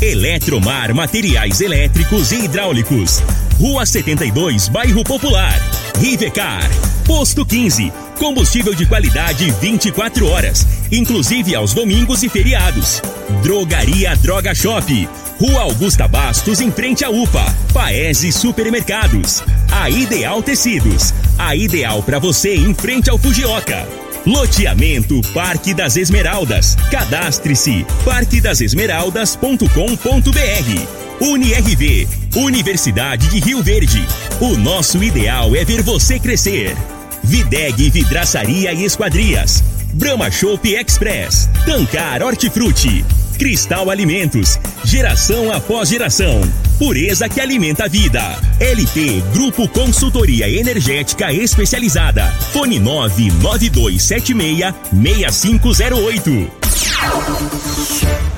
Eletromar, materiais elétricos e hidráulicos. Rua 72, Bairro Popular. Rivecar. Posto 15. Combustível de qualidade 24 horas, inclusive aos domingos e feriados. Drogaria Droga Shop. Rua Augusta Bastos, em frente à UPA. Paese Supermercados. A Ideal Tecidos. A ideal para você em frente ao Fujioka. Loteamento Parque das Esmeraldas. Cadastre-se parquedasesmeraldas.com.br. UniRV, Universidade de Rio Verde. O nosso ideal é ver você crescer. Videg Vidraçaria e Esquadrias. Brahma Shop Express. Tancar Hortifruti. Cristal Alimentos. Geração após geração. Pureza que alimenta a vida. LT Grupo Consultoria Energética Especializada. Fone 99276 6508.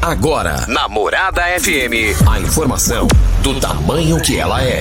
Agora, Namorada FM, a informação do tamanho que ela é.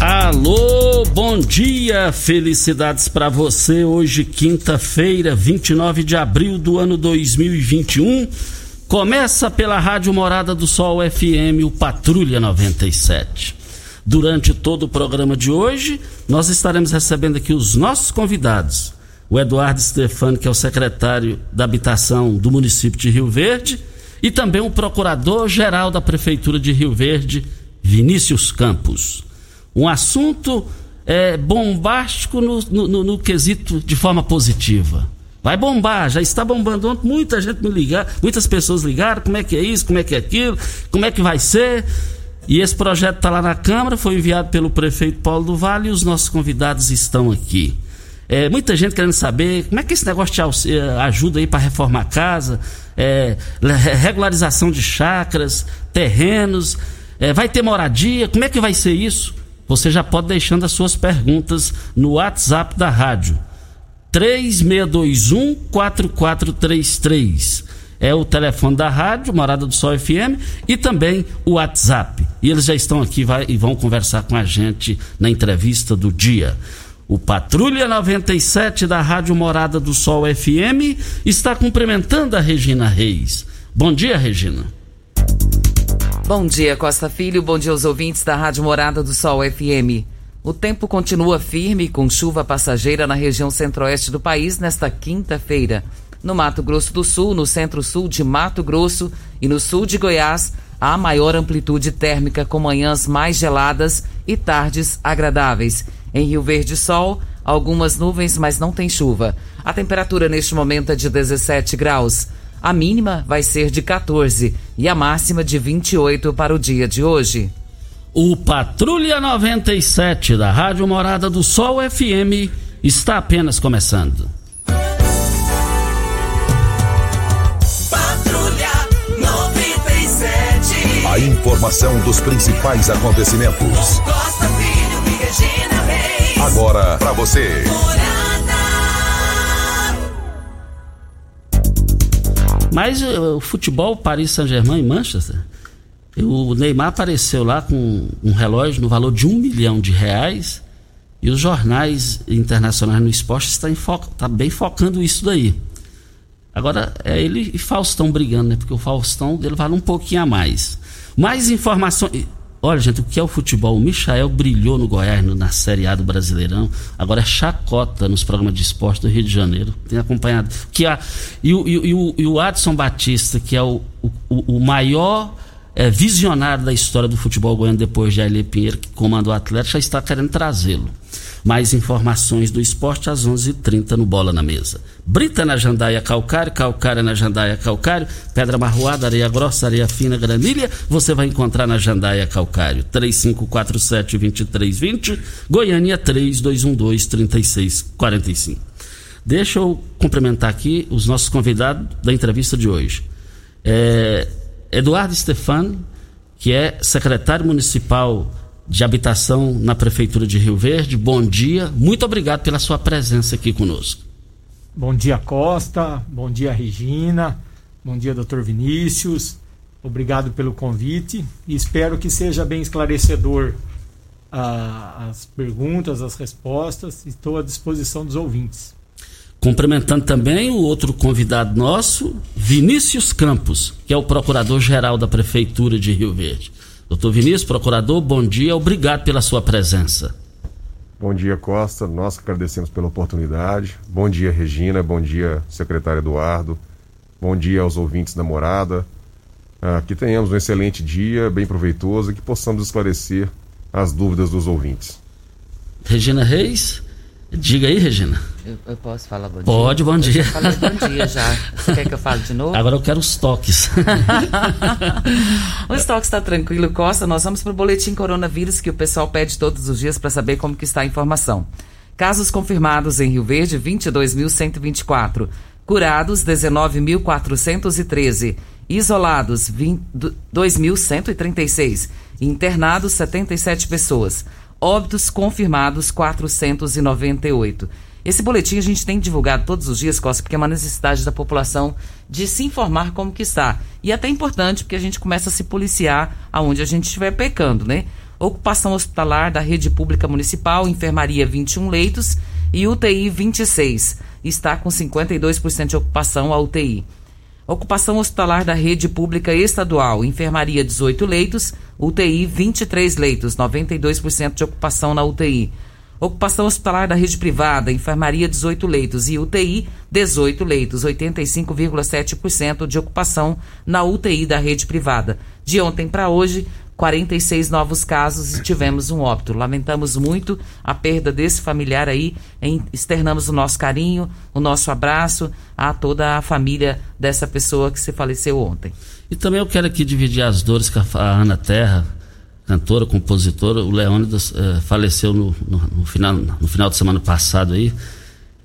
Alô, bom dia, felicidades para você. Hoje, quinta-feira, 29 de abril do ano 2021. Começa pela Rádio Morada do Sol FM, o Patrulha 97. Durante todo o programa de hoje, nós estaremos recebendo aqui os nossos convidados. O Eduardo Stefano, que é o secretário da Habitação do município de Rio Verde, e também o procurador-geral da Prefeitura de Rio Verde, Vinícius Campos um assunto é, bombástico no, no, no, quesito de forma positiva. Vai bombar, já está bombando ontem, muita gente me ligar, muitas pessoas ligaram, como é que é isso, como é que é aquilo, como é que vai ser. E esse projeto está lá na Câmara, foi enviado pelo prefeito Paulo do Vale e os nossos convidados estão aqui. É, muita gente querendo saber como é que esse negócio te eh, ajuda aí para reformar a casa, é, regularização de chacras, terrenos, é, vai ter moradia, como é que vai ser isso? Você já pode deixando as suas perguntas no WhatsApp da rádio. 3621 4433 é o telefone da rádio, Morada do Sol FM, e também o WhatsApp. E eles já estão aqui vai, e vão conversar com a gente na entrevista do dia. O Patrulha 97 da Rádio Morada do Sol FM está cumprimentando a Regina Reis. Bom dia, Regina. Bom dia, Costa Filho. Bom dia aos ouvintes da Rádio Morada do Sol FM. O tempo continua firme com chuva passageira na região centro-oeste do país nesta quinta-feira. No Mato Grosso do Sul, no centro-sul de Mato Grosso e no sul de Goiás, há maior amplitude térmica com manhãs mais geladas e tardes agradáveis. Em Rio Verde, sol, algumas nuvens, mas não tem chuva. A temperatura neste momento é de 17 graus. A mínima vai ser de 14 e a máxima de 28 para o dia de hoje. O Patrulha 97 da Rádio Morada do Sol FM está apenas começando. Patrulha 97. A informação dos principais acontecimentos. Costa Filho e Regina Reis. Agora para você. Mas uh, o futebol, Paris Saint-Germain e Manchester, o Neymar apareceu lá com um relógio no valor de um milhão de reais e os jornais internacionais no esporte estão fo tá bem focando isso daí. Agora, é ele e Faustão brigando, né? Porque o Faustão dele vale um pouquinho a mais. Mais informações. Olha, gente, o que é o futebol? O Michael brilhou no Goiás no, na Série A do Brasileirão. Agora é chacota nos programas de esporte do Rio de Janeiro. Tem acompanhado. Que a, e, o, e, o, e o Adson Batista, que é o, o, o maior é, visionário da história do futebol goiano depois de Aile Pinheiro, que comandou o Atlético, já está querendo trazê-lo. Mais informações do esporte às 11:30 h 30 no Bola na Mesa. Brita na Jandaia Calcário, Calcária na Jandaia Calcário, Pedra Marroada, Areia Grossa, Areia Fina, Granilha, você vai encontrar na Jandaia Calcário. 3547-2320, Goiânia 3212-3645. Deixa eu cumprimentar aqui os nossos convidados da entrevista de hoje. É, Eduardo Stefano, que é secretário municipal de Habitação na Prefeitura de Rio Verde. Bom dia, muito obrigado pela sua presença aqui conosco. Bom dia, Costa. Bom dia, Regina. Bom dia, doutor Vinícius. Obrigado pelo convite e espero que seja bem esclarecedor ah, as perguntas, as respostas. Estou à disposição dos ouvintes. Cumprimentando também o outro convidado nosso, Vinícius Campos, que é o procurador-geral da Prefeitura de Rio Verde. Doutor Vinícius, procurador, bom dia, obrigado pela sua presença. Bom dia, Costa. Nós agradecemos pela oportunidade. Bom dia, Regina. Bom dia, secretário Eduardo. Bom dia aos ouvintes da morada. Ah, que tenhamos um excelente dia, bem proveitoso e que possamos esclarecer as dúvidas dos ouvintes. Regina Reis, Diga aí, Regina. Eu, eu posso falar bom dia? Pode, bom dia. Eu já falei bom dia já. Você quer que eu fale de novo? Agora eu quero os toques. o estoque está tranquilo, Costa. Nós vamos para o boletim coronavírus que o pessoal pede todos os dias para saber como que está a informação. Casos confirmados em Rio Verde, 22.124. Curados, 19.413. Isolados, 2.136. Internados, 77 pessoas óbitos confirmados 498. Esse boletim a gente tem divulgado todos os dias, Costa, porque é uma necessidade da população de se informar como que está. E é até importante porque a gente começa a se policiar aonde a gente estiver pecando, né? Ocupação hospitalar da rede pública municipal, enfermaria 21 leitos e UTI 26. Está com 52% de ocupação a UTI. Ocupação hospitalar da rede pública estadual, enfermaria 18 leitos, UTI 23 leitos, 92% de ocupação na UTI. Ocupação hospitalar da rede privada, enfermaria 18 leitos e UTI 18 leitos, 85,7% de ocupação na UTI da rede privada. De ontem para hoje, 46 novos casos e tivemos um óbito. Lamentamos muito a perda desse familiar aí, externamos o nosso carinho, o nosso abraço a toda a família dessa pessoa que se faleceu ontem. E também eu quero aqui dividir as dores com a Ana Terra, cantora, compositora. O Leônidas eh, faleceu no, no, no, final, no final de semana passado aí.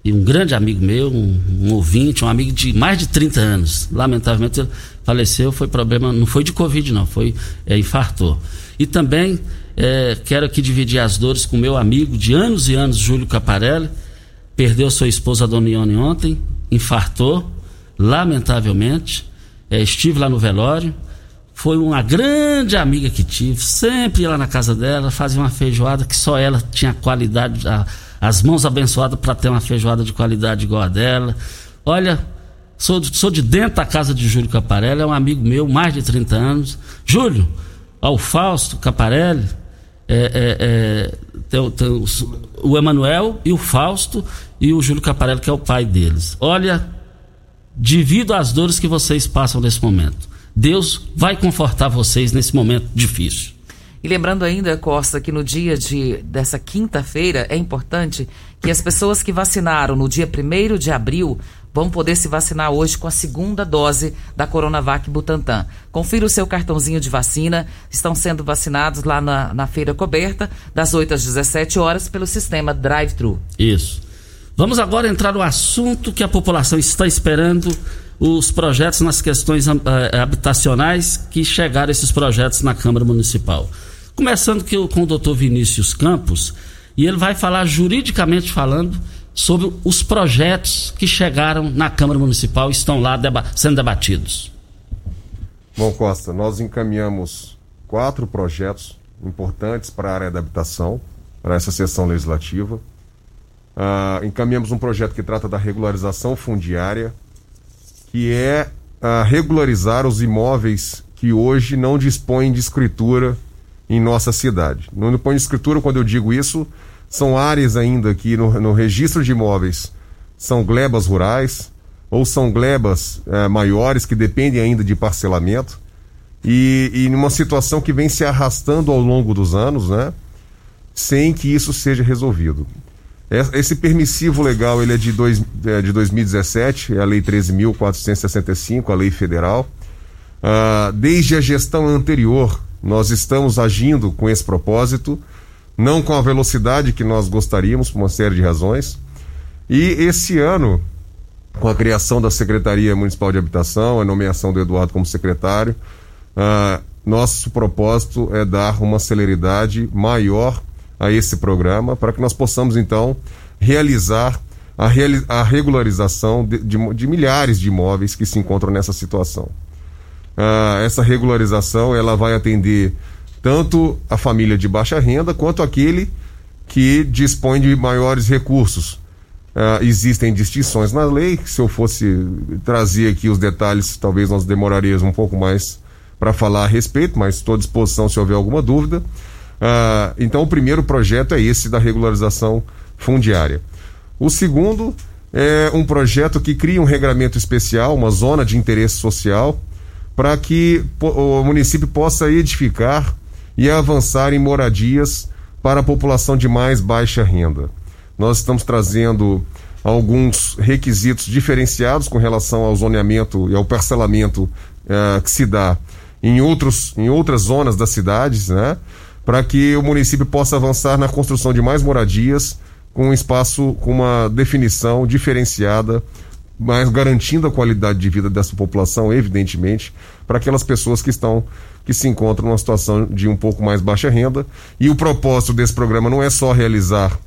E um grande amigo meu, um, um, ouvinte, um amigo de mais de 30 anos. Lamentavelmente faleceu, foi problema, não foi de Covid, não, foi é, infartou. E também é, quero aqui dividir as dores com meu amigo de anos e anos, Júlio Caparelli. Perdeu sua esposa, Dona Ione, ontem, infartou, lamentavelmente. É, estive lá no velório. Foi uma grande amiga que tive, sempre ia lá na casa dela, fazia uma feijoada que só ela tinha qualidade. A, as mãos abençoadas para ter uma feijoada de qualidade igual a dela. Olha, sou, sou de dentro da casa de Júlio Caparelli, é um amigo meu, mais de 30 anos. Júlio, ao Fausto Caparelli, é, é, é, tem, tem o, o Emanuel e o Fausto e o Júlio Caparelli, que é o pai deles. Olha, devido às dores que vocês passam nesse momento, Deus vai confortar vocês nesse momento difícil. E lembrando ainda, Costa, que no dia de, dessa quinta-feira é importante que as pessoas que vacinaram no dia 1 de abril vão poder se vacinar hoje com a segunda dose da Coronavac Butantan. Confira o seu cartãozinho de vacina. Estão sendo vacinados lá na, na feira coberta, das 8 às 17 horas, pelo sistema Drive-Thru. Isso. Vamos agora entrar no assunto que a população está esperando os projetos nas questões uh, habitacionais que chegaram esses projetos na Câmara Municipal. Começando com o doutor Vinícius Campos, e ele vai falar juridicamente falando sobre os projetos que chegaram na Câmara Municipal e estão lá deba sendo debatidos. Bom, Costa, nós encaminhamos quatro projetos importantes para a área da habitação, para essa sessão legislativa. Uh, encaminhamos um projeto que trata da regularização fundiária, que é uh, regularizar os imóveis que hoje não dispõem de escritura em nossa cidade. No dispõe de escritura, quando eu digo isso, são áreas ainda que no, no registro de imóveis são glebas rurais ou são glebas eh, maiores que dependem ainda de parcelamento e, numa situação que vem se arrastando ao longo dos anos, né? Sem que isso seja resolvido. Esse permissivo legal ele é de, dois, é de 2017, é a Lei 13.465, a lei federal. Uh, desde a gestão anterior, nós estamos agindo com esse propósito, não com a velocidade que nós gostaríamos, por uma série de razões. E esse ano, com a criação da Secretaria Municipal de Habitação, a nomeação do Eduardo como secretário, uh, nosso propósito é dar uma celeridade maior a esse programa para que nós possamos então realizar a, reali a regularização de, de, de, milhares de imóveis que se encontram nessa situação. Uh, essa regularização ela vai atender tanto a família de baixa renda quanto aquele que dispõe de maiores recursos. Uh, existem distinções na lei, se eu fosse trazer aqui os detalhes, talvez nós demoraríamos um pouco mais para falar a respeito, mas estou à disposição se houver alguma dúvida. Uh, então, o primeiro projeto é esse da regularização fundiária. O segundo é um projeto que cria um regramento especial, uma zona de interesse social, para que o município possa edificar e avançar em moradias para a população de mais baixa renda. Nós estamos trazendo alguns requisitos diferenciados com relação ao zoneamento e ao parcelamento uh, que se dá em, outros, em outras zonas das cidades, né? para que o município possa avançar na construção de mais moradias com um espaço com uma definição diferenciada, mas garantindo a qualidade de vida dessa população, evidentemente, para aquelas pessoas que estão que se encontram numa situação de um pouco mais baixa renda. E o propósito desse programa não é só realizar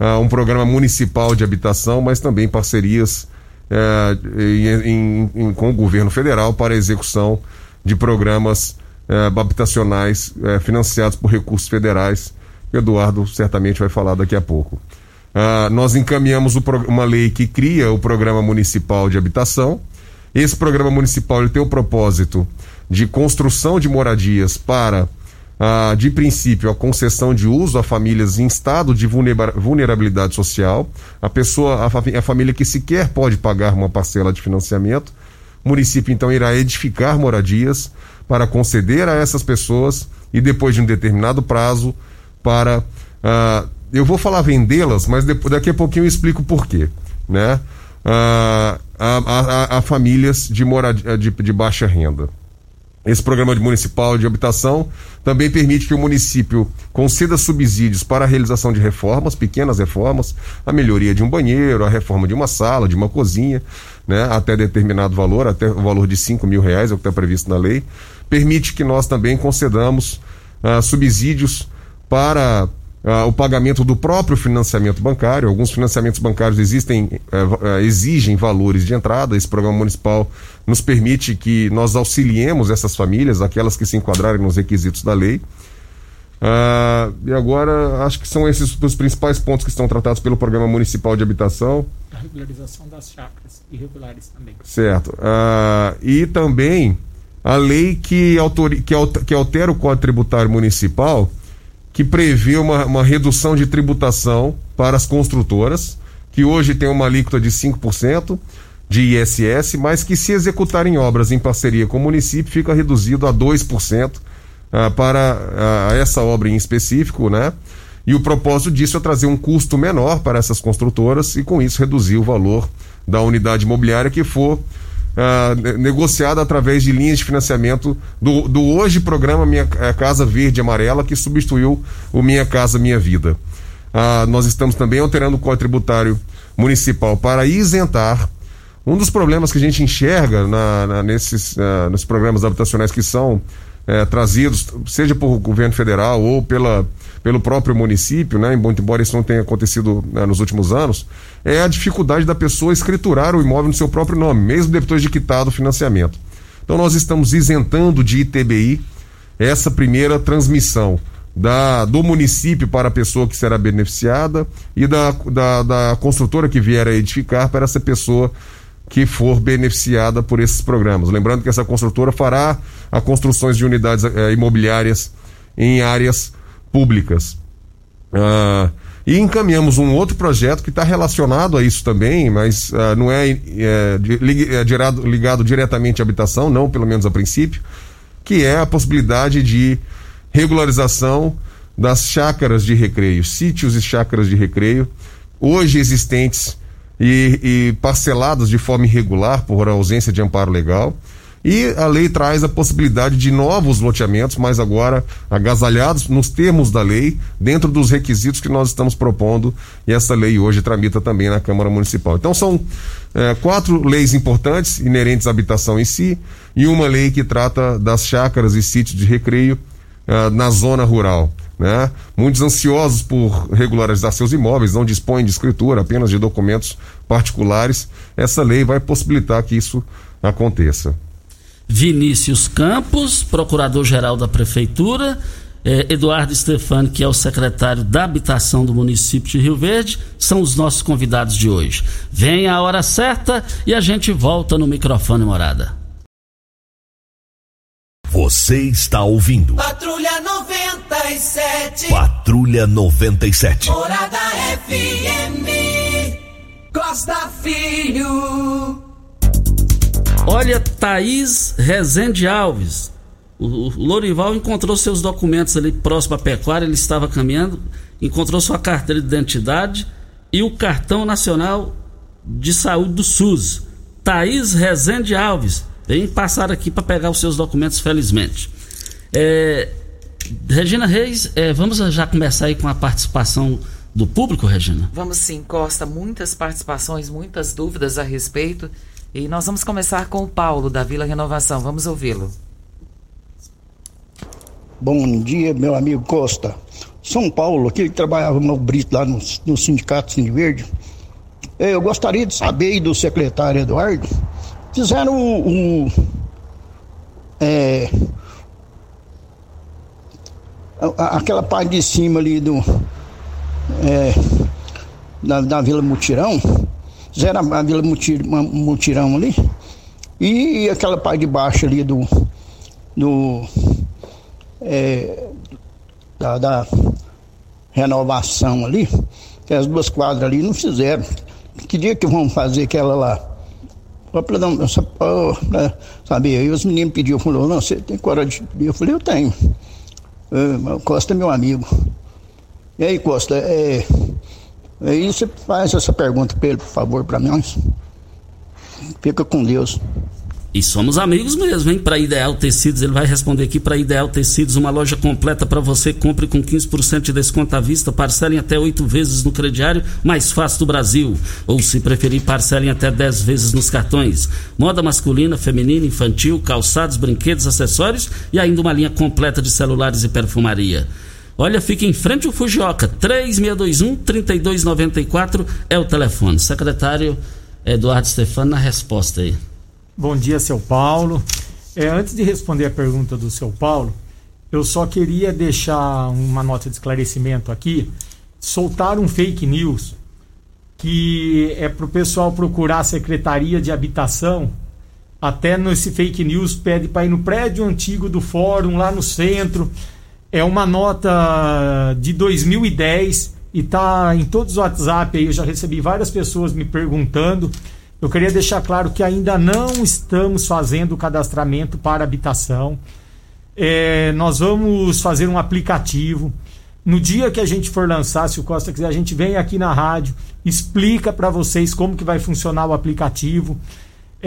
uh, um programa municipal de habitação, mas também parcerias uh, em, em, com o governo federal para a execução de programas eh, habitacionais eh, financiados por recursos federais. O Eduardo certamente vai falar daqui a pouco. Ah, nós encaminhamos uma lei que cria o Programa Municipal de Habitação. Esse programa municipal ele tem o propósito de construção de moradias para, ah, de princípio, a concessão de uso a famílias em estado de vulnerabilidade social, a pessoa, a, a família que sequer pode pagar uma parcela de financiamento. O município então irá edificar moradias para conceder a essas pessoas e depois de um determinado prazo para uh, eu vou falar vendê-las, mas depois, daqui a pouquinho eu explico por quê, né? Uh, a, a, a, famílias de, morad... de, de baixa renda. Esse programa de municipal de habitação também permite que o município conceda subsídios para a realização de reformas, pequenas reformas, a melhoria de um banheiro, a reforma de uma sala, de uma cozinha, né, até determinado valor, até o valor de 5 mil reais, é o que está previsto na lei. Permite que nós também concedamos uh, subsídios para uh, o pagamento do próprio financiamento bancário. Alguns financiamentos bancários existem, uh, exigem valores de entrada. Esse programa municipal nos permite que nós auxiliemos essas famílias, aquelas que se enquadrarem nos requisitos da lei. Uh, e agora, acho que são esses os principais pontos que estão tratados pelo Programa Municipal de Habitação. A regularização das chacras irregulares também. Certo. Uh, e também a lei que, que altera o Código Tributário Municipal, que prevê uma, uma redução de tributação para as construtoras, que hoje tem uma alíquota de 5% de ISS, mas que se executarem obras em parceria com o município, fica reduzido a 2% ah, para ah, essa obra em específico, né? E o propósito disso é trazer um custo menor para essas construtoras e, com isso, reduzir o valor da unidade imobiliária que for uh, negociada através de linhas de financiamento do, do hoje programa Minha eh, Casa Verde Amarela, que substituiu o Minha Casa Minha Vida. Uh, nós estamos também alterando o Código Tributário Municipal para isentar um dos problemas que a gente enxerga na, na, nesses, uh, nos programas habitacionais que são é, trazidos, seja por governo federal ou pela, pelo próprio município, né, embora isso não tenha acontecido né, nos últimos anos, é a dificuldade da pessoa escriturar o imóvel no seu próprio nome, mesmo depois de quitado o financiamento. Então nós estamos isentando de ITBI essa primeira transmissão da, do município para a pessoa que será beneficiada e da, da, da construtora que vier a edificar para essa pessoa que for beneficiada por esses programas. Lembrando que essa construtora fará a construções de unidades eh, imobiliárias em áreas públicas. Ah, e encaminhamos um outro projeto que está relacionado a isso também, mas ah, não é, é, é ligado, diretamente à habitação, não, pelo menos a princípio, que é a possibilidade de regularização das chácaras de recreio, sítios e chácaras de recreio, hoje existentes e, e parceladas de forma irregular por ausência de amparo legal. E a lei traz a possibilidade de novos loteamentos, mas agora agasalhados nos termos da lei, dentro dos requisitos que nós estamos propondo, e essa lei hoje tramita também na Câmara Municipal. Então são é, quatro leis importantes, inerentes à habitação em si, e uma lei que trata das chácaras e sítios de recreio uh, na zona rural. Né? Muitos ansiosos por regularizar seus imóveis, não dispõem de escritura, apenas de documentos particulares. Essa lei vai possibilitar que isso aconteça. Vinícius Campos, procurador-geral da Prefeitura, eh, Eduardo Stefani, que é o secretário da Habitação do município de Rio Verde, são os nossos convidados de hoje. Vem a hora certa e a gente volta no microfone morada. Você está ouvindo. Patrulha 97. Patrulha 97. Morada FM. Costa Filho. Olha, Thaís Rezende Alves. O, Lorival encontrou seus documentos ali próximo à pecuária, ele estava caminhando, encontrou sua carteira de identidade e o cartão nacional de saúde do SUS. Thaís Rezende Alves. Vem passar aqui para pegar os seus documentos, felizmente. É, Regina Reis, é, vamos já começar aí com a participação do público, Regina? Vamos sim, Costa. Muitas participações, muitas dúvidas a respeito. E nós vamos começar com o Paulo, da Vila Renovação. Vamos ouvi-lo. Bom dia, meu amigo Costa. São Paulo, aquele que trabalhava no Brito lá no, no Sindicato Cine Verde. Eu gostaria de saber do secretário Eduardo. Fizeram um. um é, aquela parte de cima ali do. É, da, Vila Mutirão. Fizeram a, Vila Mutir, Mutirão ali. E aquela parte de baixo ali do. do é, da, da, renovação ali, que as duas quadras ali não fizeram. Que dia que vão fazer aquela lá? Só para dar só pra saber. Aí os meninos pediram, falou, não, você tem coragem de. Eu falei, eu tenho. É, Costa é meu amigo. E aí, Costa, é. Aí você faz essa pergunta para ele, por favor, para nós. Fica com Deus. E somos amigos mesmo, hein? Para Ideal Tecidos, ele vai responder aqui para Ideal Tecidos, uma loja completa para você. Compre com 15% de desconto à vista, parcelem até oito vezes no crediário, mais fácil do Brasil. Ou, se preferir, parcelem até 10 vezes nos cartões. Moda masculina, feminina, infantil, calçados, brinquedos, acessórios e ainda uma linha completa de celulares e perfumaria. Olha, fica em frente ao Fujioka, 3621-3294 é o telefone. Secretário Eduardo Stefano na resposta aí. Bom dia, seu Paulo. É, antes de responder a pergunta do seu Paulo, eu só queria deixar uma nota de esclarecimento aqui. Soltar um fake news que é para o pessoal procurar a Secretaria de Habitação. Até nesse fake news pede para ir no prédio antigo do fórum, lá no centro. É uma nota de 2010 e tá em todos os WhatsApp aí. Eu já recebi várias pessoas me perguntando. Eu queria deixar claro que ainda não estamos fazendo o cadastramento para habitação. É, nós vamos fazer um aplicativo. No dia que a gente for lançar, se o Costa quiser, a gente vem aqui na rádio, explica para vocês como que vai funcionar o aplicativo.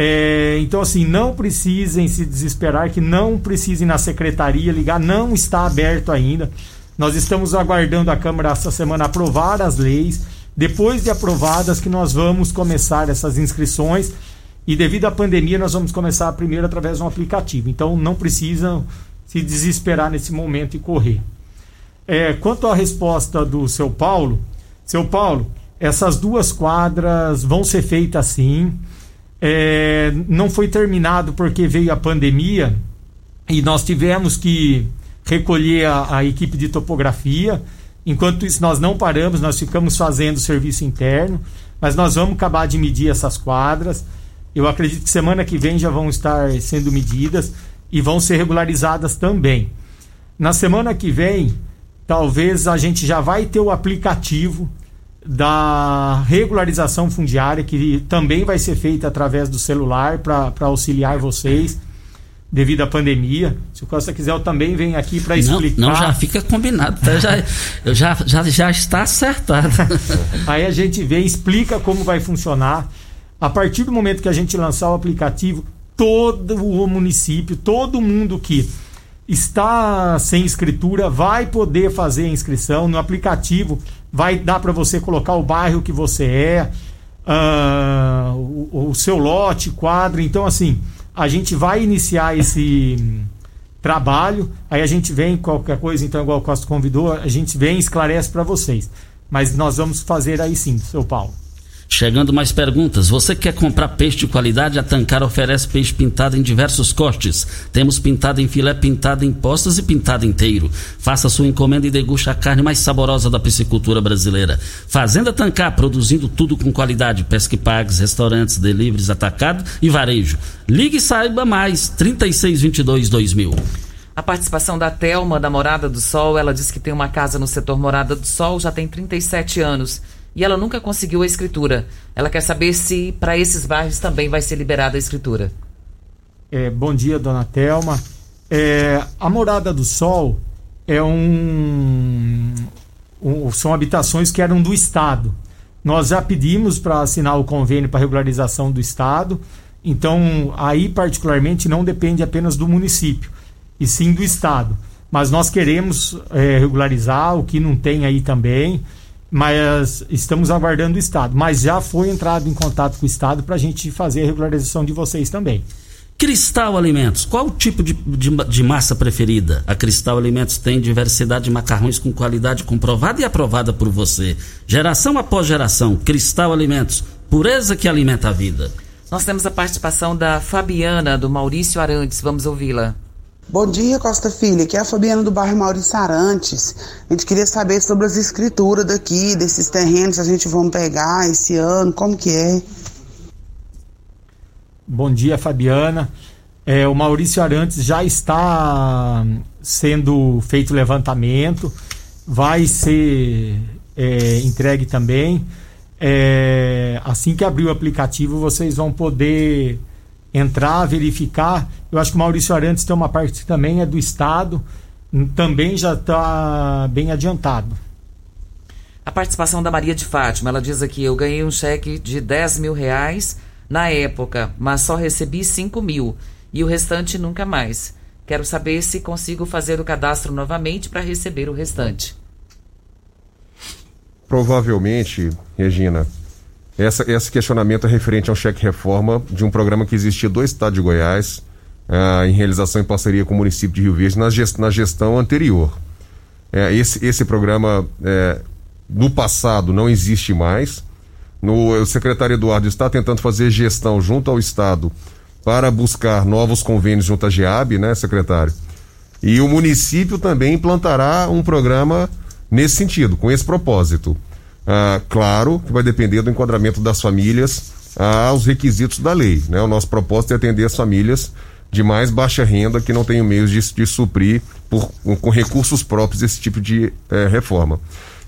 É, então, assim, não precisem se desesperar, que não precisem na secretaria ligar, não está aberto ainda. Nós estamos aguardando a Câmara essa semana aprovar as leis depois de aprovadas, que nós vamos começar essas inscrições. E devido à pandemia, nós vamos começar primeiro através de um aplicativo. Então, não precisam se desesperar nesse momento e correr. É, quanto à resposta do seu Paulo, seu Paulo, essas duas quadras vão ser feitas sim. É, não foi terminado porque veio a pandemia e nós tivemos que recolher a, a equipe de topografia. Enquanto isso, nós não paramos, nós ficamos fazendo serviço interno, mas nós vamos acabar de medir essas quadras. Eu acredito que semana que vem já vão estar sendo medidas e vão ser regularizadas também. Na semana que vem, talvez a gente já vai ter o aplicativo da regularização fundiária, que também vai ser feita através do celular para auxiliar vocês. devido à pandemia. Se o Costa quiser, eu também venho aqui para explicar. Não, não, já fica combinado, tá? já, já, já, já está acertado. Aí a gente vem, explica como vai funcionar. A partir do momento que a gente lançar o aplicativo, todo o município, todo mundo que está sem escritura vai poder fazer a inscrição no aplicativo. Vai dar para você colocar o bairro que você é, uh, o, o seu lote, quadro. Então, assim, a gente vai iniciar esse trabalho. Aí a gente vem, qualquer coisa, então, igual o Costa convidou, a gente vem e esclarece para vocês. Mas nós vamos fazer aí sim, seu Paulo. Chegando mais perguntas. Você quer comprar peixe de qualidade? A Tancar oferece peixe pintado em diversos cortes. Temos pintado em filé, pintado em postas e pintado inteiro. Faça sua encomenda e deguste a carne mais saborosa da piscicultura brasileira. Fazenda Tancar, produzindo tudo com qualidade. Pesque pagues, restaurantes, deliveries, atacado e varejo. Ligue e saiba mais. 3622 2000. A participação da Telma, da Morada do Sol, ela diz que tem uma casa no setor Morada do Sol, já tem 37 anos e ela nunca conseguiu a escritura. Ela quer saber se para esses bairros também vai ser liberada a escritura. É, bom dia, dona Telma. É, a Morada do Sol é um, um, são habitações que eram do Estado. Nós já pedimos para assinar o convênio para regularização do Estado. Então, aí particularmente não depende apenas do município, e sim do Estado. Mas nós queremos é, regularizar o que não tem aí também mas estamos aguardando o Estado. Mas já foi entrado em contato com o Estado para a gente fazer a regularização de vocês também. Cristal Alimentos, qual o tipo de, de, de, massa preferida? A Cristal Alimentos tem diversidade de macarrões com qualidade comprovada e aprovada por você. Geração após geração, Cristal Alimentos, pureza que alimenta a vida. Nós temos a participação da Fabiana, do Maurício Arantes. Vamos ouvi-la. Bom dia, Costa Filha. Aqui é a Fabiana do bairro Maurício Arantes. A gente queria saber sobre as escrituras daqui, desses terrenos, a gente vamos pegar esse ano, como que é? Bom dia, Fabiana. É, o Maurício Arantes já está sendo feito levantamento, vai ser é, entregue também. É, assim que abrir o aplicativo, vocês vão poder entrar, verificar. Eu acho que o Maurício Arantes tem uma parte que também é do Estado, também já está bem adiantado. A participação da Maria de Fátima, ela diz aqui: eu ganhei um cheque de 10 mil reais na época, mas só recebi 5 mil e o restante nunca mais. Quero saber se consigo fazer o cadastro novamente para receber o restante. Provavelmente, Regina, essa, esse questionamento é referente ao cheque reforma de um programa que existia do Estado de Goiás, uh, em realização em parceria com o município de Rio Verde, na, gest, na gestão anterior. É, esse, esse programa, é, no passado, não existe mais. No, o secretário Eduardo está tentando fazer gestão junto ao Estado para buscar novos convênios junto à GEAB, né, secretário? E o município também implantará um programa nesse sentido, com esse propósito. Ah, claro que vai depender do enquadramento das famílias aos requisitos da lei. Né? O nosso propósito é atender as famílias de mais baixa renda que não tenham meios de, de suprir por, com recursos próprios esse tipo de eh, reforma.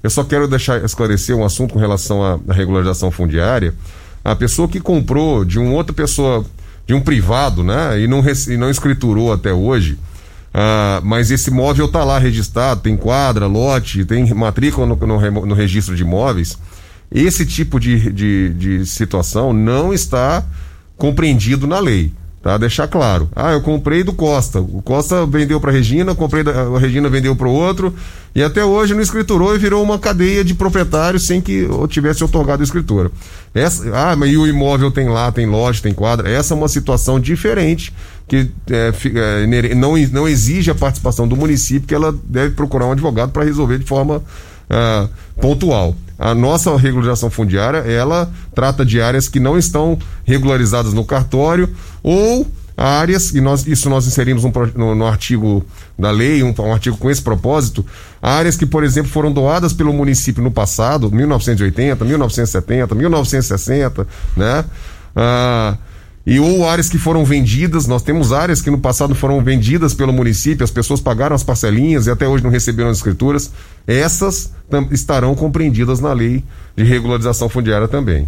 Eu só quero deixar esclarecer um assunto com relação à, à regularização fundiária. A pessoa que comprou de uma outra pessoa, de um privado, né, e não, e não escriturou até hoje, ah, mas esse imóvel está lá registrado, tem quadra, lote, tem matrícula no, no, no registro de imóveis. Esse tipo de, de, de situação não está compreendido na lei. Tá? Deixar claro. Ah, eu comprei do Costa. O Costa vendeu para Regina, comprei da, a Regina vendeu para o outro e até hoje não escriturou e virou uma cadeia de proprietários sem que eu tivesse otorgado a escritura. Essa, ah, mas e o imóvel tem lá, tem loja, tem quadra. Essa é uma situação diferente que é, é, não, não exige a participação do município, que ela deve procurar um advogado para resolver de forma ah, pontual. A nossa regularização fundiária, ela trata de áreas que não estão regularizadas no cartório ou áreas, e nós, isso nós inserimos um, no, no, artigo da lei, um, um, artigo com esse propósito, áreas que, por exemplo, foram doadas pelo município no passado, 1980, 1970, 1960, né? Ah, e ou áreas que foram vendidas, nós temos áreas que no passado foram vendidas pelo município, as pessoas pagaram as parcelinhas e até hoje não receberam as escrituras, essas estarão compreendidas na lei de regularização fundiária também.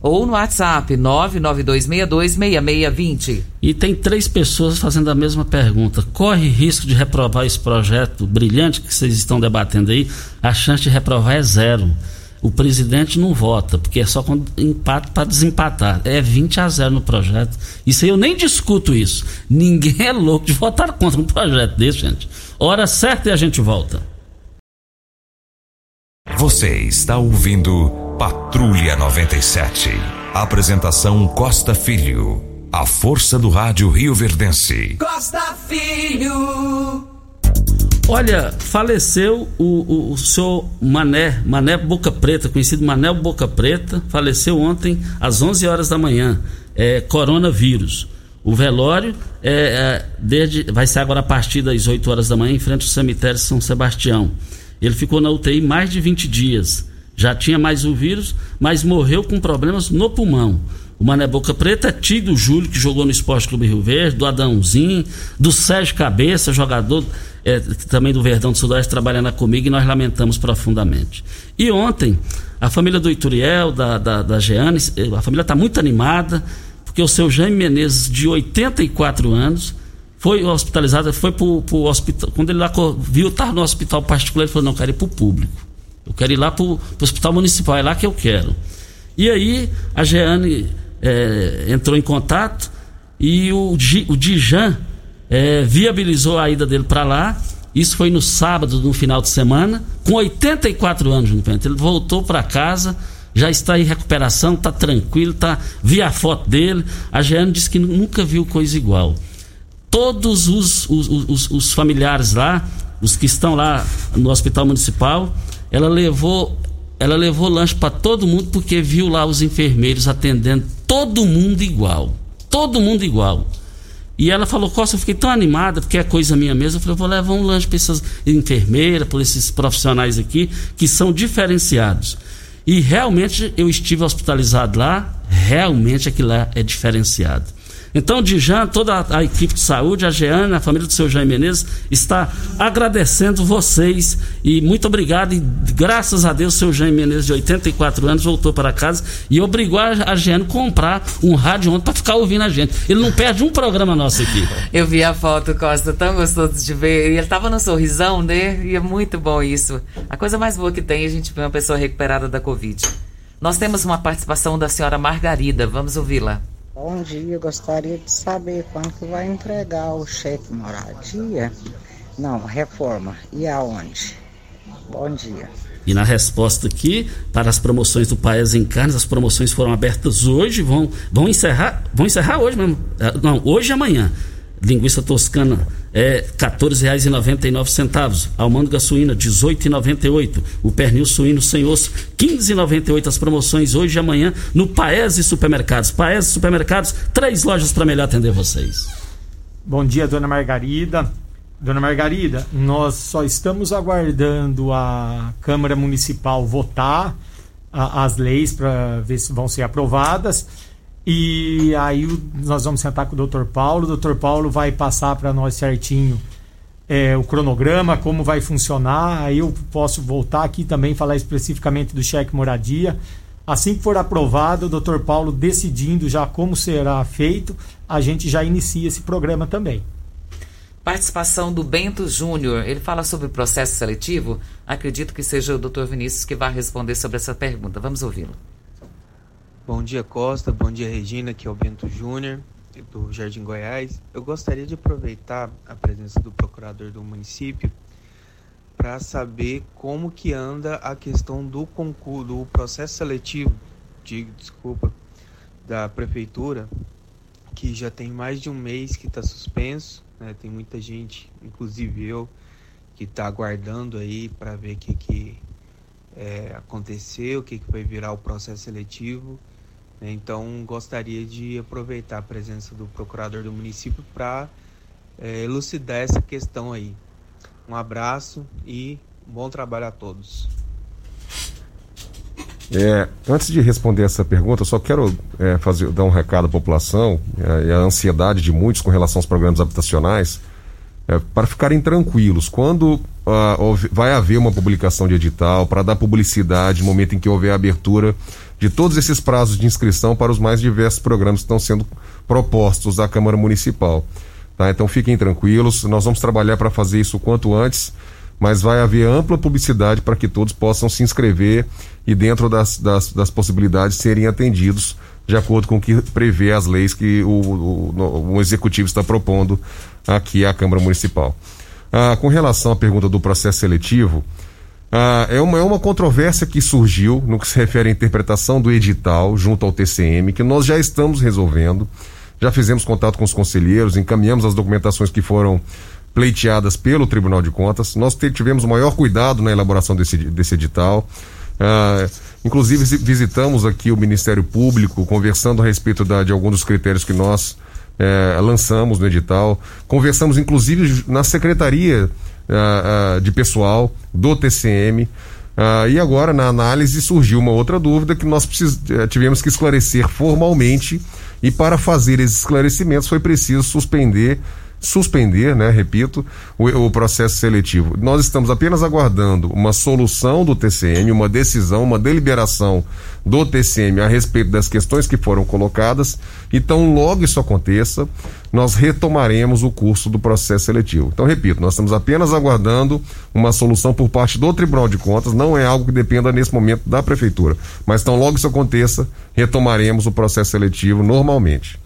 ou no WhatsApp 992626620. E tem três pessoas fazendo a mesma pergunta. Corre risco de reprovar esse projeto brilhante que vocês estão debatendo aí? A chance de reprovar é zero. O presidente não vota, porque é só quando empate para desempatar. É 20 a 0 no projeto. Isso aí eu nem discuto isso. Ninguém é louco de votar contra um projeto desse, gente. Hora certa e a gente volta. Você está ouvindo Patrulha 97. Apresentação Costa Filho. A força do rádio Rio Verdense. Costa Filho. Olha, faleceu o, o, o senhor Mané, Mané Boca Preta, conhecido Mané Boca Preta, faleceu ontem às 11 horas da manhã. É, coronavírus. O velório é, é, desde, vai ser agora a partir das 8 horas da manhã, em frente ao cemitério São Sebastião. Ele ficou na UTI mais de 20 dias. Já tinha mais o vírus, mas morreu com problemas no pulmão. O Mané Boca Preta é tio do Júlio, que jogou no Esporte Clube Rio Verde, do Adãozinho, do Sérgio Cabeça, jogador é, também do Verdão do Sudoeste, trabalhando comigo, e nós lamentamos profundamente. E ontem, a família do Ituriel, da, da, da Jeane, a família está muito animada, porque o seu Jaime Menezes, de 84 anos, foi hospitalizado, foi para o hospital. Quando ele lá viu, estava no hospital particular, ele falou: não, quero ir para o público. Eu quero ir lá para o hospital municipal, é lá que eu quero. E aí a Jeane é, entrou em contato e o, o Dijan é, viabilizou a ida dele para lá. Isso foi no sábado, no final de semana, com 84 anos, ele voltou para casa, já está em recuperação, está tranquilo, tá, vi a foto dele. A Jeane disse que nunca viu coisa igual todos os, os, os, os, familiares lá, os que estão lá no hospital municipal, ela levou, ela levou lanche para todo mundo porque viu lá os enfermeiros atendendo todo mundo igual, todo mundo igual. E ela falou, Costa, eu fiquei tão animada, porque é coisa minha mesmo. Eu falei, vou levar um lanche para essas enfermeiras, para esses profissionais aqui, que são diferenciados. E realmente eu estive hospitalizado lá, realmente aquilo lá é diferenciado. Então, Dijan, toda a, equipe de saúde, a Jeane, a família do seu Jaime Menezes, está agradecendo vocês e muito obrigado. E graças a Deus, seu Jaime Menezes, de 84 anos, voltou para casa e obrigou a, a Jeane a comprar um rádio ontem para ficar ouvindo a gente. Ele não perde um programa nosso aqui. Eu vi a foto, Costa, tão gostoso de ver. E ele estava no sorrisão, né? E é muito bom isso. A coisa mais boa que tem é a gente ver uma pessoa recuperada da Covid. Nós temos uma participação da senhora Margarida. Vamos ouvi-la. Bom dia, gostaria de saber quanto vai entregar o cheque moradia. Não, reforma. E aonde? Bom dia. E na resposta aqui, para as promoções do Paes em Carnes, as promoções foram abertas hoje, vão, vão encerrar, vão encerrar hoje mesmo. É, não, hoje e amanhã. Linguiça toscana é R$ 14,99. Almôndega suína, R$ 18,98. O pernil suíno sem osso, R$ 15,98. As promoções hoje e amanhã no Paese Supermercados. Paese Supermercados, três lojas para melhor atender vocês. Bom dia, dona Margarida. Dona Margarida, nós só estamos aguardando a Câmara Municipal votar a, as leis para ver se vão ser aprovadas e aí nós vamos sentar com o Dr. Paulo. O Dr. Paulo vai passar para nós certinho é, o cronograma, como vai funcionar. Aí eu posso voltar aqui também falar especificamente do cheque moradia. Assim que for aprovado, o Dr. Paulo decidindo já como será feito, a gente já inicia esse programa também. Participação do Bento Júnior. Ele fala sobre o processo seletivo. Acredito que seja o Dr. Vinícius que vai responder sobre essa pergunta. Vamos ouvi-lo. Bom dia, Costa. Bom dia, Regina. Aqui é o Bento Júnior. do Jardim Goiás. Eu gostaria de aproveitar a presença do procurador do município para saber como que anda a questão do concurso, do processo seletivo, digo, desculpa, da prefeitura, que já tem mais de um mês que está suspenso, né? Tem muita gente, inclusive eu, que está aguardando aí para ver o que, que é, aconteceu, o que, que vai virar o processo seletivo. Então, gostaria de aproveitar a presença do procurador do município para é, elucidar essa questão aí. Um abraço e bom trabalho a todos. É, antes de responder essa pergunta, só quero é, fazer, dar um recado à população é, e a ansiedade de muitos com relação aos programas habitacionais, é, para ficarem tranquilos. Quando uh, vai haver uma publicação de edital, para dar publicidade momento em que houver a abertura de todos esses prazos de inscrição para os mais diversos programas que estão sendo propostos da Câmara Municipal. Tá? Então fiquem tranquilos, nós vamos trabalhar para fazer isso o quanto antes, mas vai haver ampla publicidade para que todos possam se inscrever e, dentro das, das, das, possibilidades, serem atendidos de acordo com o que prevê as leis que o, o, o Executivo está propondo aqui à Câmara Municipal. Ah, com relação à pergunta do processo seletivo, ah, é, uma, é uma controvérsia que surgiu no que se refere à interpretação do edital junto ao TCM, que nós já estamos resolvendo já fizemos contato com os conselheiros, encaminhamos as documentações que foram pleiteadas pelo Tribunal de Contas. Nós tivemos o maior cuidado na elaboração desse, desse edital. Uh, inclusive visitamos aqui o Ministério Público, conversando a respeito da, de alguns dos critérios que nós eh, lançamos no edital. Conversamos inclusive na Secretaria uh, uh, de Pessoal do TCM. e agora, na análise, surgiu uma outra dúvida que nós precis, eh, tivemos que esclarecer formalmente e para fazer esses esclarecimentos foi preciso suspender suspender, né, repito, o, o, processo seletivo. Nós estamos apenas aguardando uma solução do TCM, uma decisão, uma deliberação do TCM a respeito das questões que foram colocadas. Então, logo isso aconteça, nós retomaremos o curso do processo seletivo. Então, repito, nós estamos apenas aguardando uma solução por parte do Tribunal de Contas, não é algo que dependa nesse momento da Prefeitura. Mas, então, logo isso aconteça, retomaremos o processo seletivo normalmente.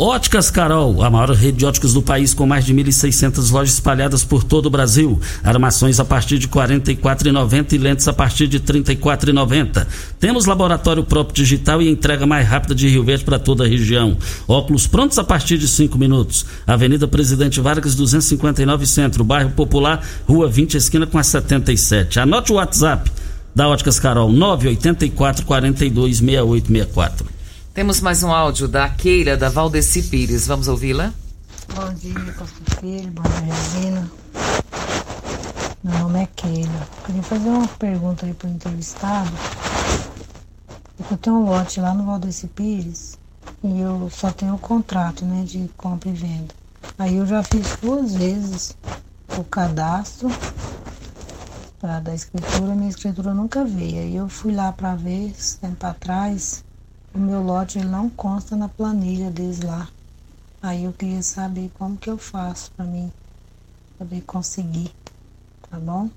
Óticas Carol, a maior rede de óticos do país com mais de 1.600 lojas espalhadas por todo o Brasil. Armações a partir de R$ 44,90 e lentes a partir de R$ 34,90. Temos laboratório próprio digital e entrega mais rápida de Rio Verde para toda a região. Óculos prontos a partir de 5 minutos. Avenida Presidente Vargas 259 Centro, bairro Popular, Rua 20, esquina com a 77. Anote o WhatsApp da Óticas Carol 984 42 6864. Temos mais um áudio da Keila, da Valdeci Pires. Vamos ouvi-la? Bom dia, Costa Filho. Bom dia, Regina. Meu nome é Keila. Queria fazer uma pergunta aí para o entrevistado. Eu tenho um lote lá no Valdeci Pires e eu só tenho o contrato né, de compra e venda. Aí eu já fiz duas vezes o cadastro para da escritura, minha escritura nunca veio. Aí eu fui lá para ver, tempo atrás, o meu lote ele não consta na planilha deles lá. Aí eu queria saber como que eu faço para mim poder conseguir, tá bom?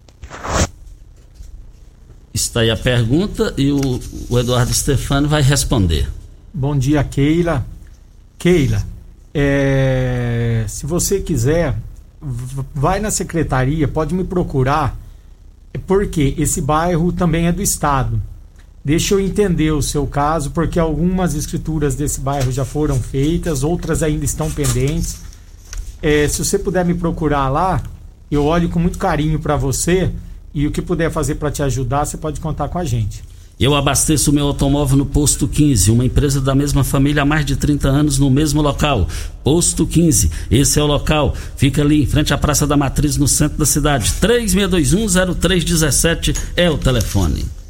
Está aí a pergunta e o, o Eduardo Stefano vai responder. Bom dia, Keila. Keila, é, se você quiser, vai na secretaria, pode me procurar, porque esse bairro também é do Estado. Deixa eu entender o seu caso, porque algumas escrituras desse bairro já foram feitas, outras ainda estão pendentes. É, se você puder me procurar lá, eu olho com muito carinho para você e o que puder fazer para te ajudar, você pode contar com a gente. Eu abasteço meu automóvel no Posto 15, uma empresa da mesma família há mais de 30 anos no mesmo local. Posto 15, esse é o local. Fica ali em frente à Praça da Matriz, no centro da cidade. 36210317 é o telefone.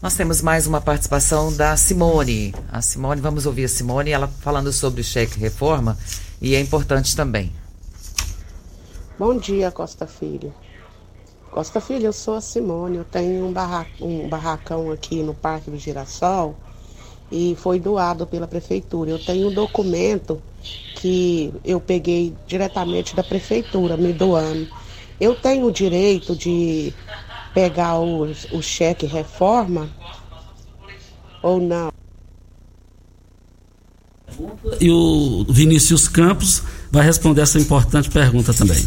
Nós temos mais uma participação da Simone. A Simone, vamos ouvir a Simone, ela falando sobre o cheque reforma e é importante também. Bom dia, Costa Filho. Costa Filho, eu sou a Simone, eu tenho um, barra, um barracão aqui no Parque do Girassol e foi doado pela prefeitura. Eu tenho um documento que eu peguei diretamente da prefeitura, me doando. Eu tenho o direito de pegar o, o cheque reforma ou não? e o Vinícius Campos vai responder essa importante pergunta também.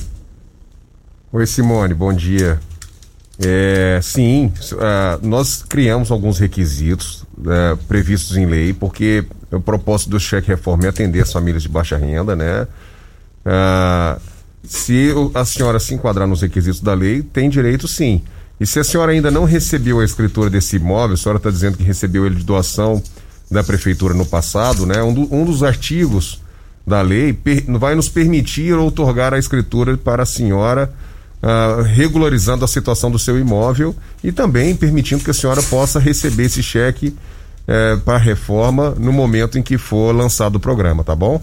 Oi, Simone, bom dia. É, sim, uh, nós criamos alguns requisitos uh, previstos em lei, porque o propósito do cheque reforma é atender as famílias de baixa renda, né? Uh, se a senhora se enquadrar nos requisitos da lei, tem direito sim. E se a senhora ainda não recebeu a escritura desse imóvel, a senhora está dizendo que recebeu ele de doação da prefeitura no passado, né? Um, do, um dos artigos da lei per, vai nos permitir outorgar a escritura para a senhora, uh, regularizando a situação do seu imóvel e também permitindo que a senhora possa receber esse cheque uh, para reforma no momento em que for lançado o programa, tá bom?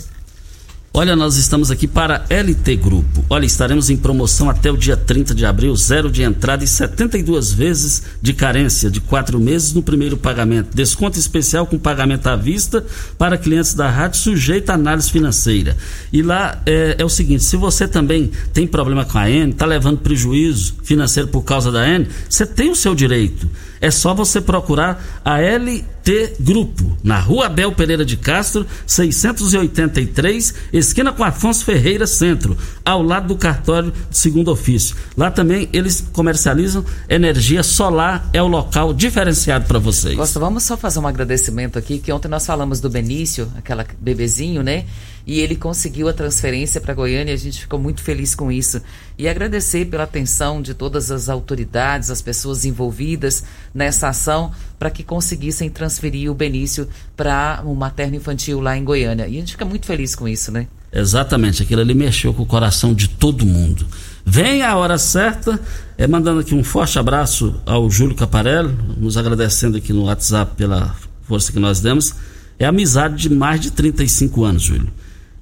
Olha, nós estamos aqui para LT Grupo. Olha, estaremos em promoção até o dia 30 de abril, zero de entrada e 72 vezes de carência de quatro meses no primeiro pagamento. Desconto especial com pagamento à vista para clientes da rádio sujeito à análise financeira. E lá é, é o seguinte: se você também tem problema com a N, está levando prejuízo financeiro por causa da N, você tem o seu direito é só você procurar a LT Grupo, na Rua Abel Pereira de Castro, 683, esquina com Afonso Ferreira Centro, ao lado do cartório de segundo ofício. Lá também eles comercializam energia solar, é o local diferenciado para vocês. Costa, vamos só fazer um agradecimento aqui, que ontem nós falamos do Benício, aquela bebezinho, né? E ele conseguiu a transferência para Goiânia. A gente ficou muito feliz com isso. E agradecer pela atenção de todas as autoridades, as pessoas envolvidas nessa ação, para que conseguissem transferir o Benício para um materno infantil lá em Goiânia. E a gente fica muito feliz com isso, né? Exatamente, aquilo ali mexeu com o coração de todo mundo. Vem a hora certa, é mandando aqui um forte abraço ao Júlio Caparello, nos agradecendo aqui no WhatsApp pela força que nós demos. É amizade de mais de 35 anos, Júlio.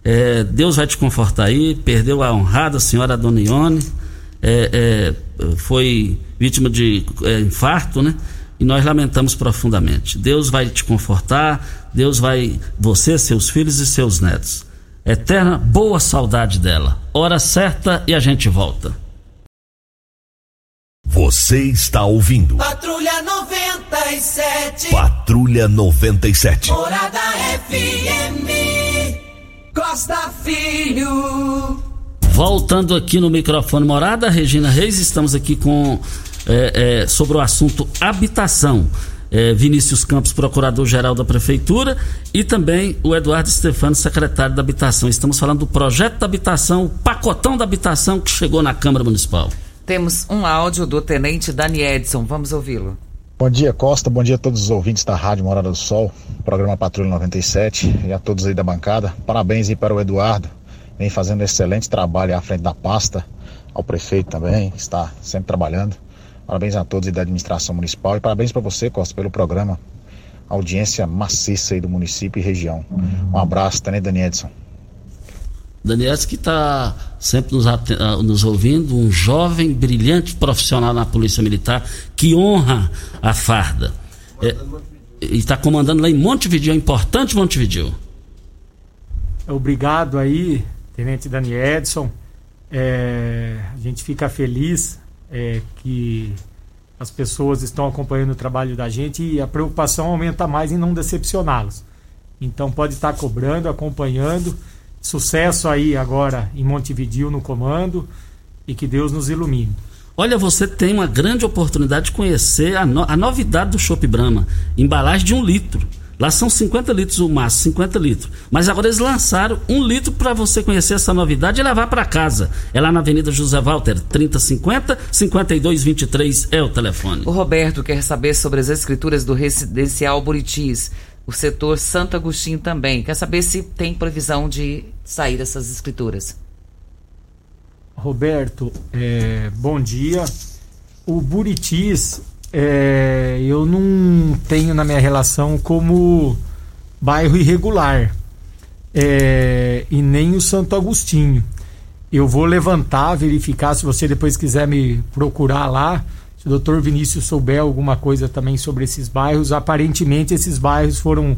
É, Deus vai te confortar aí. Perdeu a honrada senhora Dona Ione. É, é, foi vítima de é, infarto, né? E nós lamentamos profundamente. Deus vai te confortar. Deus vai, você, seus filhos e seus netos. Eterna boa saudade dela. Hora certa e a gente volta. Você está ouvindo. Patrulha 97. Patrulha 97. Morada FM. Costa Filho. Voltando aqui no microfone Morada, Regina Reis, estamos aqui com é, é, sobre o assunto habitação. É, Vinícius Campos, procurador-geral da Prefeitura, e também o Eduardo Stefano, secretário da Habitação. Estamos falando do projeto da habitação, o pacotão da habitação que chegou na Câmara Municipal. Temos um áudio do tenente Dani Edson, vamos ouvi-lo. Bom dia, Costa. Bom dia a todos os ouvintes da Rádio Morada do Sol, programa Patrulha 97 e a todos aí da bancada. Parabéns aí para o Eduardo, vem fazendo um excelente trabalho à frente da pasta, ao prefeito também, que está sempre trabalhando. Parabéns a todos aí da administração municipal e parabéns para você, Costa, pelo programa. Audiência maciça aí do município e região. Um abraço, Tenente Dani Edson. Daniel que está sempre nos, ah, nos, ouvindo, um jovem, brilhante profissional na Polícia Militar que honra a farda. É, e está comandando lá em Montevideo, é importante Montevideo. Obrigado aí, Tenente Dani Edson. É, a gente fica feliz é, que as pessoas estão acompanhando o trabalho da gente e a preocupação aumenta mais em não decepcioná-los. Então pode estar cobrando, acompanhando Sucesso aí agora em Montevideo no comando e que Deus nos ilumine. Olha, você tem uma grande oportunidade de conhecer a, no, a novidade do Chopp Brahma. Embalagem de um litro. Lá são 50 litros o máximo, 50 litros. Mas agora eles lançaram um litro para você conhecer essa novidade e levar para casa. É lá na Avenida José Walter, 3050 5223 é o telefone. O Roberto quer saber sobre as escrituras do residencial Buritis o setor Santo Agostinho também. Quer saber se tem previsão de sair essas escrituras? Roberto, é, bom dia. O Buritis, é, eu não tenho na minha relação como bairro irregular. É, e nem o Santo Agostinho. Eu vou levantar, verificar, se você depois quiser me procurar lá, se o doutor Vinícius souber alguma coisa também sobre esses bairros, aparentemente esses bairros foram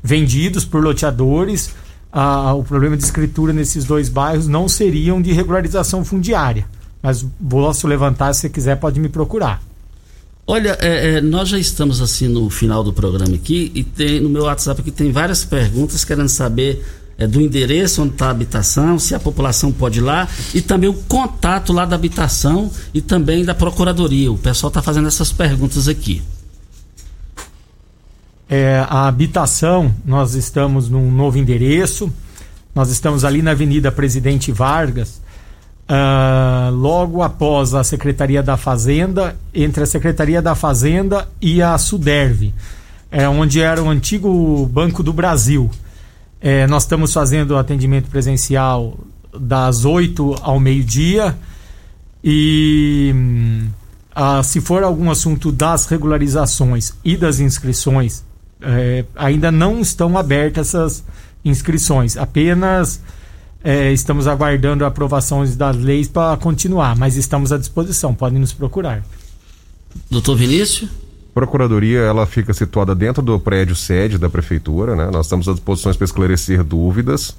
vendidos por loteadores. Ah, o problema de escritura nesses dois bairros não seriam de regularização fundiária. Mas posso levantar, se quiser, pode me procurar. Olha, é, é, nós já estamos assim no final do programa aqui e tem no meu WhatsApp aqui tem várias perguntas querendo saber é, do endereço onde está a habitação, se a população pode ir lá e também o contato lá da habitação e também da procuradoria. O pessoal está fazendo essas perguntas aqui. É, a habitação, nós estamos num novo endereço, nós estamos ali na Avenida Presidente Vargas, uh, logo após a Secretaria da Fazenda, entre a Secretaria da Fazenda e a Suderve, é, onde era o antigo Banco do Brasil. É, nós estamos fazendo atendimento presencial das 8 ao meio-dia e uh, se for algum assunto das regularizações e das inscrições, é, ainda não estão abertas essas inscrições, apenas é, estamos aguardando aprovações das leis para continuar, mas estamos à disposição, podem nos procurar. Doutor Vinícius? Procuradoria, ela fica situada dentro do prédio sede da prefeitura, né? Nós estamos à disposição para esclarecer dúvidas,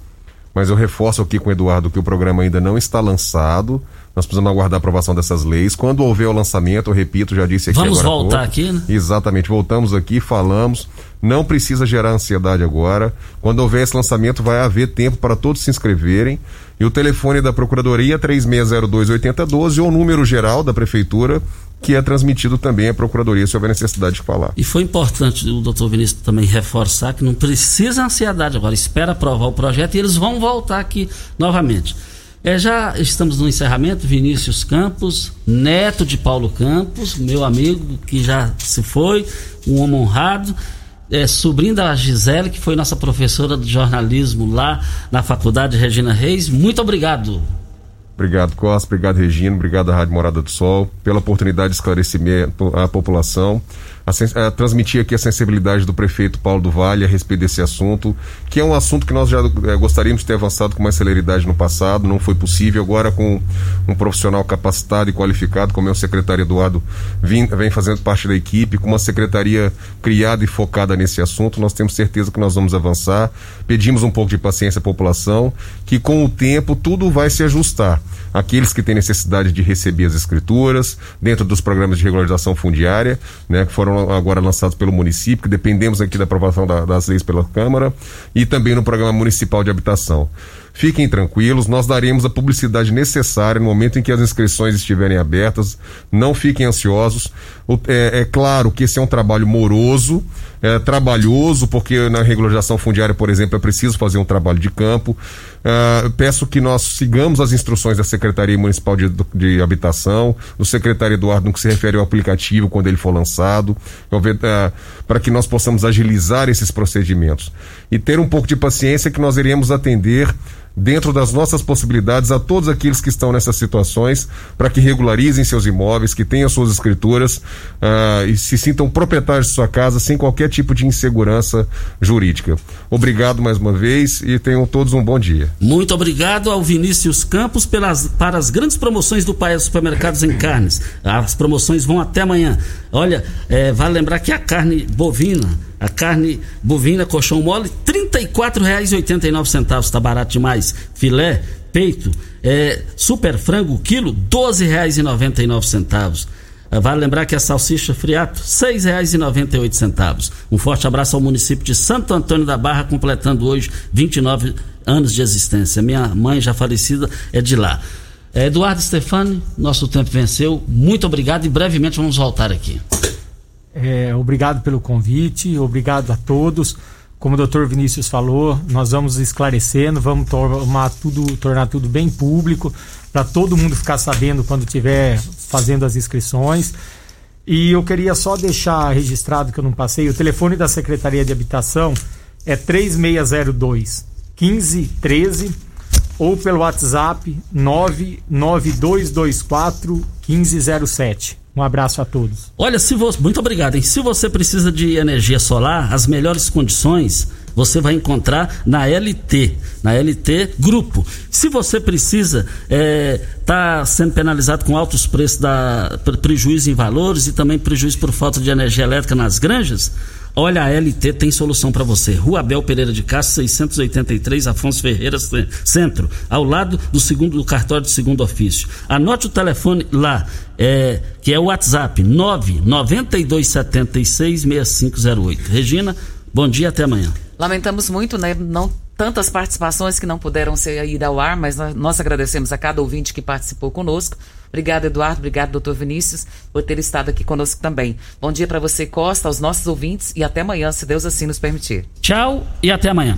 mas eu reforço aqui com o Eduardo que o programa ainda não está lançado. Nós precisamos aguardar a aprovação dessas leis. Quando houver o lançamento, eu repito, já disse aqui Vamos voltar aqui, né? Exatamente, voltamos aqui, falamos. Não precisa gerar ansiedade agora. Quando houver esse lançamento, vai haver tempo para todos se inscreverem. E o telefone da Procuradoria é 3602-8012 ou o número geral da Prefeitura, que é transmitido também à Procuradoria se houver necessidade de falar. E foi importante o doutor Vinícius também reforçar que não precisa ansiedade agora, espera aprovar o projeto e eles vão voltar aqui novamente. É, já estamos no encerramento, Vinícius Campos, neto de Paulo Campos, meu amigo que já se foi, um homem honrado é, sobrinho da Gisele, que foi nossa professora de jornalismo lá na faculdade Regina Reis. Muito obrigado. Obrigado, Costa. Obrigado, Regina. Obrigado à Rádio Morada do Sol pela oportunidade de esclarecimento à população a, a, transmitir aqui a sensibilidade do prefeito Paulo do Vale a respeito desse assunto, que é um assunto que nós já é, gostaríamos de ter avançado com mais celeridade no passado, não foi possível. Agora, com um profissional capacitado e qualificado, como é o secretário Eduardo, vem, vem fazendo parte da equipe, com uma secretaria criada e focada nesse assunto, nós temos certeza que nós vamos avançar. Pedimos um pouco de paciência à população, que com o tempo tudo vai se ajustar. Aqueles que têm necessidade de receber as escrituras, dentro dos programas de regularização fundiária, né, que foram agora lançados pelo município, que dependemos aqui da aprovação da, das leis pela Câmara, e também no Programa Municipal de Habitação. Fiquem tranquilos, nós daremos a publicidade necessária no momento em que as inscrições estiverem abertas. Não fiquem ansiosos. É, é claro que esse é um trabalho moroso, é trabalhoso, porque na regularização fundiária, por exemplo, é preciso fazer um trabalho de campo. Uh, peço que nós sigamos as instruções da Secretaria Municipal de, de Habitação, do secretário Eduardo, no que se refere ao aplicativo quando ele for lançado, uh, para que nós possamos agilizar esses procedimentos. E ter um pouco de paciência que nós iremos atender dentro das nossas possibilidades a todos aqueles que estão nessas situações para que regularizem seus imóveis, que tenham suas escrituras uh, e se sintam proprietários de sua casa sem qualquer tipo de insegurança jurídica. Obrigado mais uma vez e tenham todos um bom dia. Muito obrigado ao Vinícius Campos pelas, para as grandes promoções do Paes Supermercados em Carnes. As promoções vão até amanhã. Olha, é, vale lembrar que a carne bovina a carne bovina, colchão mole, R$ 34,89. Está barato demais. Filé, peito, é, super frango, quilo, R$ 12,99. É, vale lembrar que a salsicha friato, R$ 6,98. Um forte abraço ao município de Santo Antônio da Barra, completando hoje 29 anos de existência. Minha mãe, já falecida, é de lá. É, Eduardo Stefani, nosso tempo venceu. Muito obrigado e brevemente vamos voltar aqui. É, obrigado pelo convite, obrigado a todos. Como o doutor Vinícius falou, nós vamos esclarecendo, vamos tornar tudo, tornar tudo bem público, para todo mundo ficar sabendo quando estiver fazendo as inscrições. E eu queria só deixar registrado que eu não passei, o telefone da Secretaria de Habitação é 3602 1513 ou pelo WhatsApp 99224 1507. Um abraço a todos. Olha, se você, muito obrigado. Hein? Se você precisa de energia solar, as melhores condições você vai encontrar na LT, na LT Grupo. Se você precisa, está é, tá sendo penalizado com altos preços, da, prejuízo em valores e também prejuízo por falta de energia elétrica nas granjas, Olha, a LT tem solução para você. Rua Abel Pereira de Castro, 683, Afonso Ferreira Centro, ao lado do segundo do cartório de segundo ofício. Anote o telefone lá, é, que é o WhatsApp 992766508. Regina, bom dia até amanhã. Lamentamos muito, né? Não tantas participações que não puderam ser ir ao ar, mas nós agradecemos a cada ouvinte que participou conosco. Obrigado, Eduardo. Obrigado, doutor Vinícius, por ter estado aqui conosco também. Bom dia para você, Costa, aos nossos ouvintes e até amanhã, se Deus assim nos permitir. Tchau e até amanhã.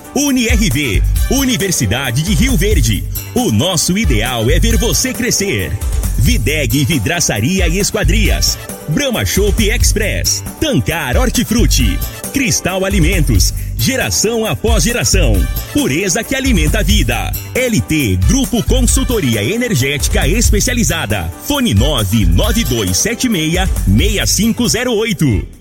UniRV, Universidade de Rio Verde. O nosso ideal é ver você crescer. Videg Vidraçaria e Esquadrias. Brahma Shop Express. Tancar Hortifruti. Cristal Alimentos. Geração após geração. Pureza que alimenta a vida. LT Grupo Consultoria Energética Especializada. Fone 99276 6508.